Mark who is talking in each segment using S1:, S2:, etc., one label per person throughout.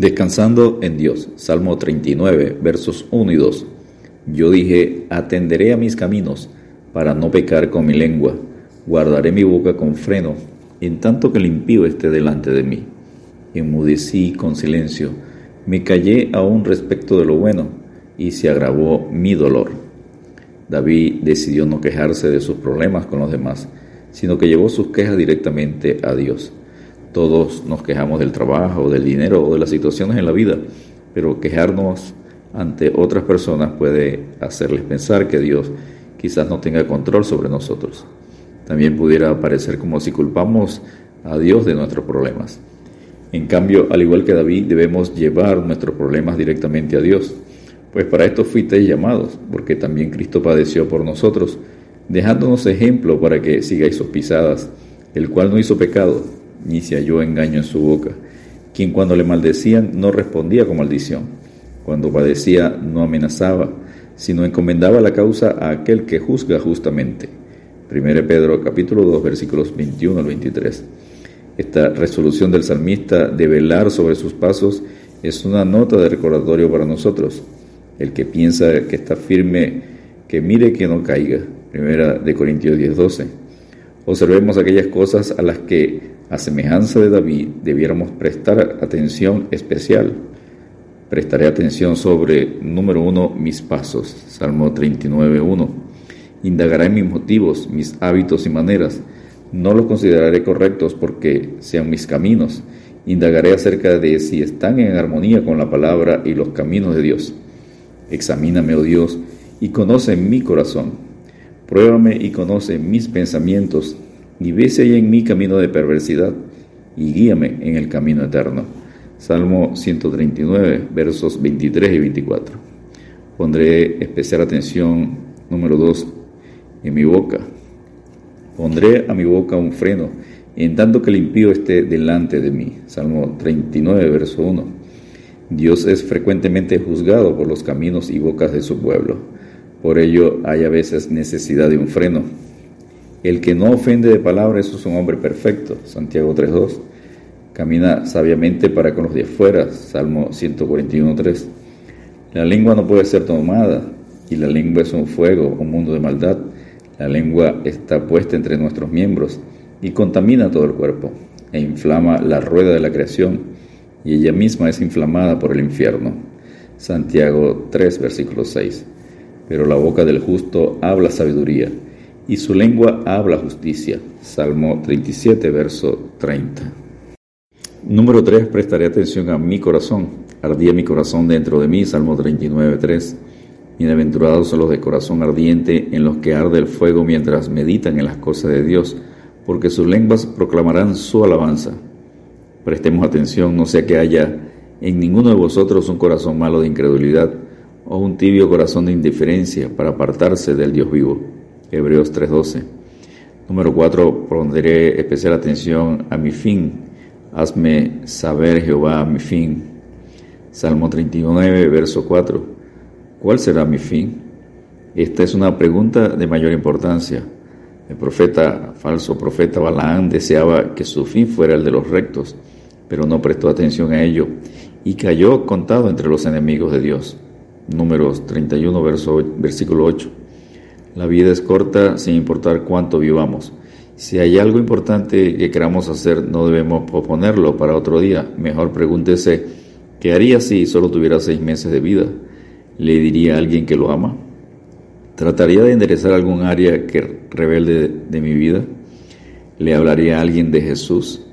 S1: Descansando en Dios. Salmo 39, versos 1 y 2. Yo dije, atenderé a mis caminos para no pecar con mi lengua. Guardaré mi boca con freno, en tanto que el impío esté delante de mí. Enmudecí con silencio, me callé aún respecto de lo bueno, y se agravó mi dolor. David decidió no quejarse de sus problemas con los demás, sino que llevó sus quejas directamente a Dios. Todos nos quejamos del trabajo, del dinero o de las situaciones en la vida, pero quejarnos ante otras personas puede hacerles pensar que Dios quizás no tenga control sobre nosotros. También pudiera parecer como si culpamos a Dios de nuestros problemas. En cambio, al igual que David, debemos llevar nuestros problemas directamente a Dios, pues para esto fuisteis llamados, porque también Cristo padeció por nosotros, dejándonos ejemplo para que sigáis sus pisadas, el cual no hizo pecado, ni se halló engaño en su boca, quien cuando le maldecían no respondía con maldición, cuando padecía no amenazaba, sino encomendaba la causa a aquel que juzga justamente. 1 Pedro capítulo 2 versículos 21 al 23. Esta resolución del salmista de velar sobre sus pasos es una nota de recordatorio para nosotros. El que piensa que está firme, que mire que no caiga. Primera de Corintios 10:12. Observemos aquellas cosas a las que a semejanza de David, debiéramos prestar atención especial. Prestaré atención sobre, número uno, mis pasos. Salmo 39, 1. Indagaré mis motivos, mis hábitos y maneras. No los consideraré correctos porque sean mis caminos. Indagaré acerca de si están en armonía con la palabra y los caminos de Dios. Examíname, oh Dios, y conoce mi corazón. Pruébame y conoce mis pensamientos y ve si hay en mí camino de perversidad, y guíame en el camino eterno. Salmo 139, versos 23 y 24. Pondré especial atención, número 2, en mi boca. Pondré a mi boca un freno, en tanto que el impío esté delante de mí. Salmo 39, verso 1. Dios es frecuentemente juzgado por los caminos y bocas de su pueblo. Por ello hay a veces necesidad de un freno. El que no ofende de palabra, eso es un hombre perfecto. Santiago 3.2. Camina sabiamente para con los de afuera. Salmo 141.3. La lengua no puede ser tomada y la lengua es un fuego, un mundo de maldad. La lengua está puesta entre nuestros miembros y contamina todo el cuerpo e inflama la rueda de la creación y ella misma es inflamada por el infierno. Santiago 3, versículo 6. Pero la boca del justo habla sabiduría y su lengua habla justicia. Salmo 37, verso 30. Número 3. Prestaré atención a mi corazón. Ardía mi corazón dentro de mí. Salmo 39, 3. Bienaventurados son los de corazón ardiente, en los que arde el fuego mientras meditan en las cosas de Dios, porque sus lenguas proclamarán su alabanza. Prestemos atención, no sea que haya en ninguno de vosotros un corazón malo de incredulidad o un tibio corazón de indiferencia para apartarse del Dios vivo. Hebreos 3:12. Número 4, pondré especial atención a mi fin. Hazme saber, Jehová, mi fin. Salmo 39, verso 4. ¿Cuál será mi fin? Esta es una pregunta de mayor importancia. El profeta, falso profeta Balaán, deseaba que su fin fuera el de los rectos, pero no prestó atención a ello y cayó contado entre los enemigos de Dios. Números 31, verso, versículo 8. La vida es corta sin importar cuánto vivamos. Si hay algo importante que queramos hacer, no debemos posponerlo para otro día. Mejor pregúntese, ¿qué haría si solo tuviera seis meses de vida? ¿Le diría a alguien que lo ama? ¿Trataría de enderezar algún área que rebelde de mi vida? ¿Le hablaría a alguien de Jesús?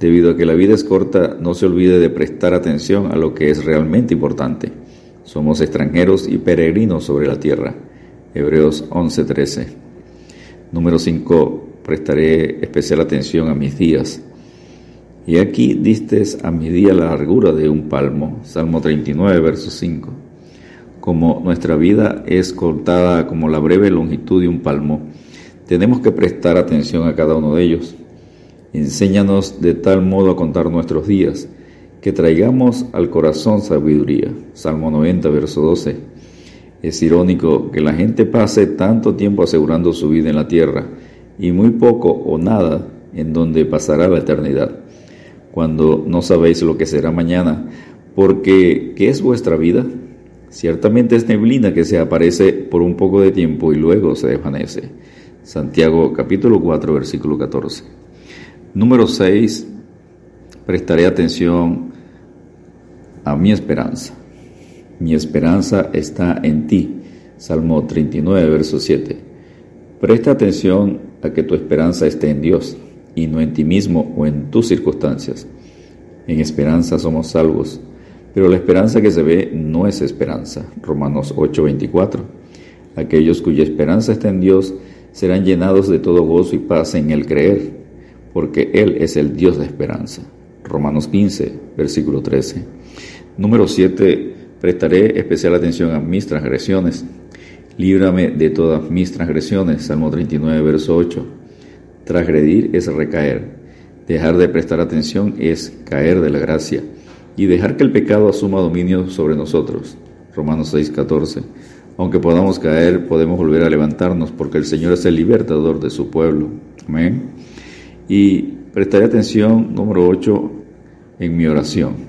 S1: Debido a que la vida es corta, no se olvide de prestar atención a lo que es realmente importante. Somos extranjeros y peregrinos sobre la tierra. Hebreos 11:13. Número 5. Prestaré especial atención a mis días. Y aquí diste a mi día la largura de un palmo. Salmo 39, verso 5. Como nuestra vida es cortada como la breve longitud de un palmo, tenemos que prestar atención a cada uno de ellos. Enséñanos de tal modo a contar nuestros días, que traigamos al corazón sabiduría. Salmo 90, verso 12. Es irónico que la gente pase tanto tiempo asegurando su vida en la tierra y muy poco o nada en donde pasará la eternidad. Cuando no sabéis lo que será mañana, Porque, ¿qué es vuestra vida? Ciertamente es neblina que se aparece por un poco de tiempo y luego se desvanece. Santiago capítulo 4 versículo 14. Número 6. Prestaré atención a mi esperanza. Mi esperanza está en ti. Salmo 39 verso 7. Presta atención a que tu esperanza esté en Dios y no en ti mismo o en tus circunstancias. En esperanza somos salvos, pero la esperanza que se ve no es esperanza. Romanos 8:24. Aquellos cuya esperanza está en Dios serán llenados de todo gozo y paz en el creer, porque Él es el Dios de esperanza. Romanos 15, versículo 13. Número 7. Prestaré especial atención a mis transgresiones. Líbrame de todas mis transgresiones. Salmo 39, verso 8. Transgredir es recaer. Dejar de prestar atención es caer de la gracia. Y dejar que el pecado asuma dominio sobre nosotros. Romanos 6, 14. Aunque podamos caer, podemos volver a levantarnos porque el Señor es el libertador de su pueblo. Amén. Y prestaré atención, número 8, en mi oración.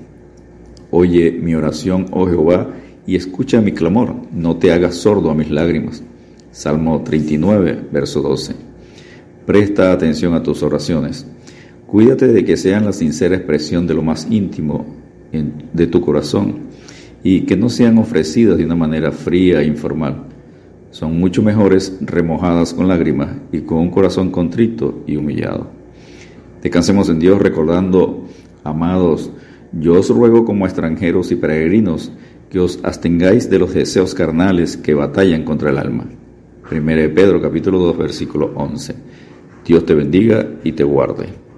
S1: Oye mi oración, oh Jehová, y escucha mi clamor, no te hagas sordo a mis lágrimas. Salmo 39, verso 12. Presta atención a tus oraciones. Cuídate de que sean la sincera expresión de lo más íntimo de tu corazón y que no sean ofrecidas de una manera fría e informal. Son mucho mejores remojadas con lágrimas y con un corazón contrito y humillado. Descansemos en Dios recordando, amados, yo os ruego como extranjeros y peregrinos, que os abstengáis de los deseos carnales que batallan contra el alma. 1 Pedro capítulo 2 versículo 11. Dios te bendiga y te guarde.